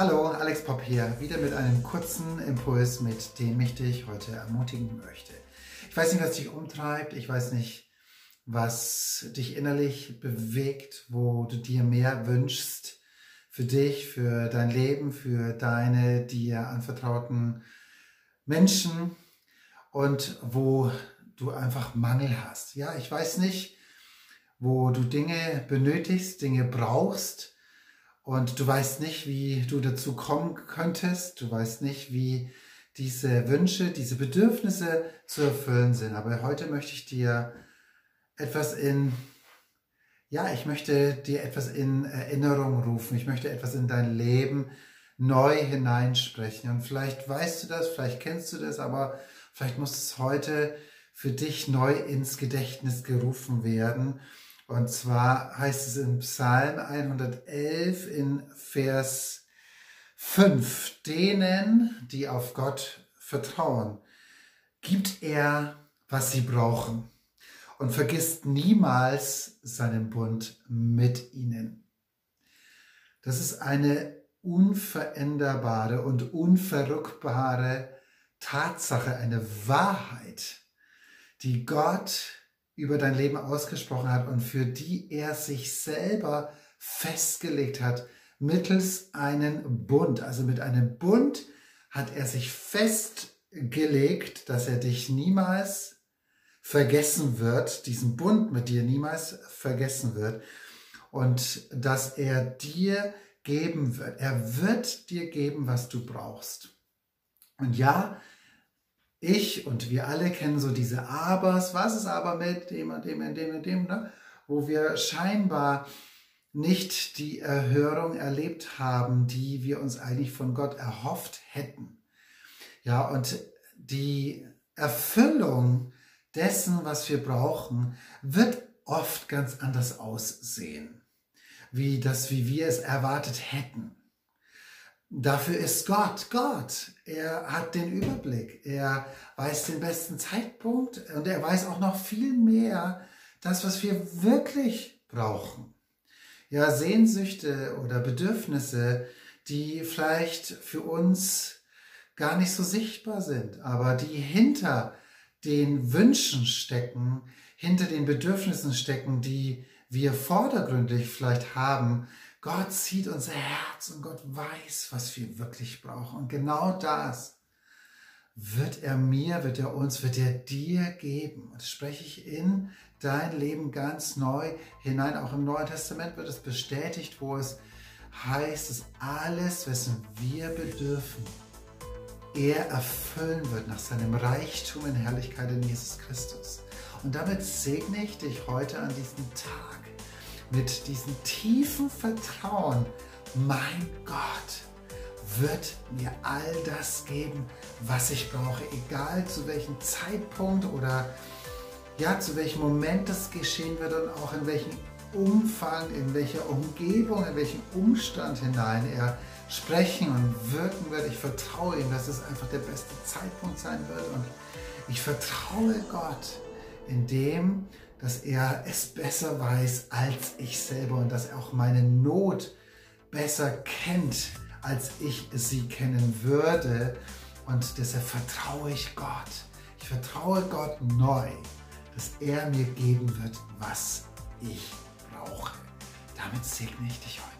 Hallo, Alex Pop hier, wieder mit einem kurzen Impuls, mit dem ich dich heute ermutigen möchte. Ich weiß nicht, was dich umtreibt, ich weiß nicht, was dich innerlich bewegt, wo du dir mehr wünschst für dich, für dein Leben, für deine dir anvertrauten Menschen und wo du einfach Mangel hast. Ja, ich weiß nicht, wo du Dinge benötigst, Dinge brauchst, und du weißt nicht, wie du dazu kommen könntest. Du weißt nicht, wie diese Wünsche, diese Bedürfnisse zu erfüllen sind. Aber heute möchte ich dir etwas in, ja, ich möchte dir etwas in Erinnerung rufen. Ich möchte etwas in dein Leben neu hineinsprechen. Und vielleicht weißt du das, vielleicht kennst du das, aber vielleicht muss es heute für dich neu ins Gedächtnis gerufen werden. Und zwar heißt es in Psalm 111 in Vers 5, denen, die auf Gott vertrauen, gibt er, was sie brauchen und vergisst niemals seinen Bund mit ihnen. Das ist eine unveränderbare und unverrückbare Tatsache, eine Wahrheit, die Gott über dein Leben ausgesprochen hat und für die er sich selber festgelegt hat mittels einem Bund. Also mit einem Bund hat er sich festgelegt, dass er dich niemals vergessen wird, diesen Bund mit dir niemals vergessen wird und dass er dir geben wird. Er wird dir geben, was du brauchst. Und ja, ich und wir alle kennen so diese Abers, was ist aber mit dem und dem und dem und dem, ne? wo wir scheinbar nicht die Erhörung erlebt haben, die wir uns eigentlich von Gott erhofft hätten. Ja, und die Erfüllung dessen, was wir brauchen, wird oft ganz anders aussehen, wie das, wie wir es erwartet hätten. Dafür ist Gott Gott. Er hat den Überblick. Er weiß den besten Zeitpunkt und er weiß auch noch viel mehr, das, was wir wirklich brauchen. Ja, Sehnsüchte oder Bedürfnisse, die vielleicht für uns gar nicht so sichtbar sind, aber die hinter den Wünschen stecken, hinter den Bedürfnissen stecken, die wir vordergründig vielleicht haben, Gott sieht unser Herz und Gott weiß, was wir wirklich brauchen. Und genau das wird er mir, wird er uns, wird er dir geben. Und das spreche ich in dein Leben ganz neu hinein. Auch im Neuen Testament wird es bestätigt, wo es heißt, dass alles, wessen wir bedürfen, er erfüllen wird nach seinem Reichtum in Herrlichkeit in Jesus Christus. Und damit segne ich dich heute an diesem Tag mit diesem tiefen Vertrauen, mein Gott wird mir all das geben, was ich brauche, egal zu welchem Zeitpunkt oder ja, zu welchem Moment das geschehen wird und auch in welchem Umfang, in welcher Umgebung, in welchem Umstand hinein er sprechen und wirken wird. Ich vertraue ihm, dass es einfach der beste Zeitpunkt sein wird und ich vertraue Gott in dem, dass er es besser weiß als ich selber und dass er auch meine Not besser kennt, als ich sie kennen würde. Und deshalb vertraue ich Gott. Ich vertraue Gott neu, dass er mir geben wird, was ich brauche. Damit segne ich dich heute.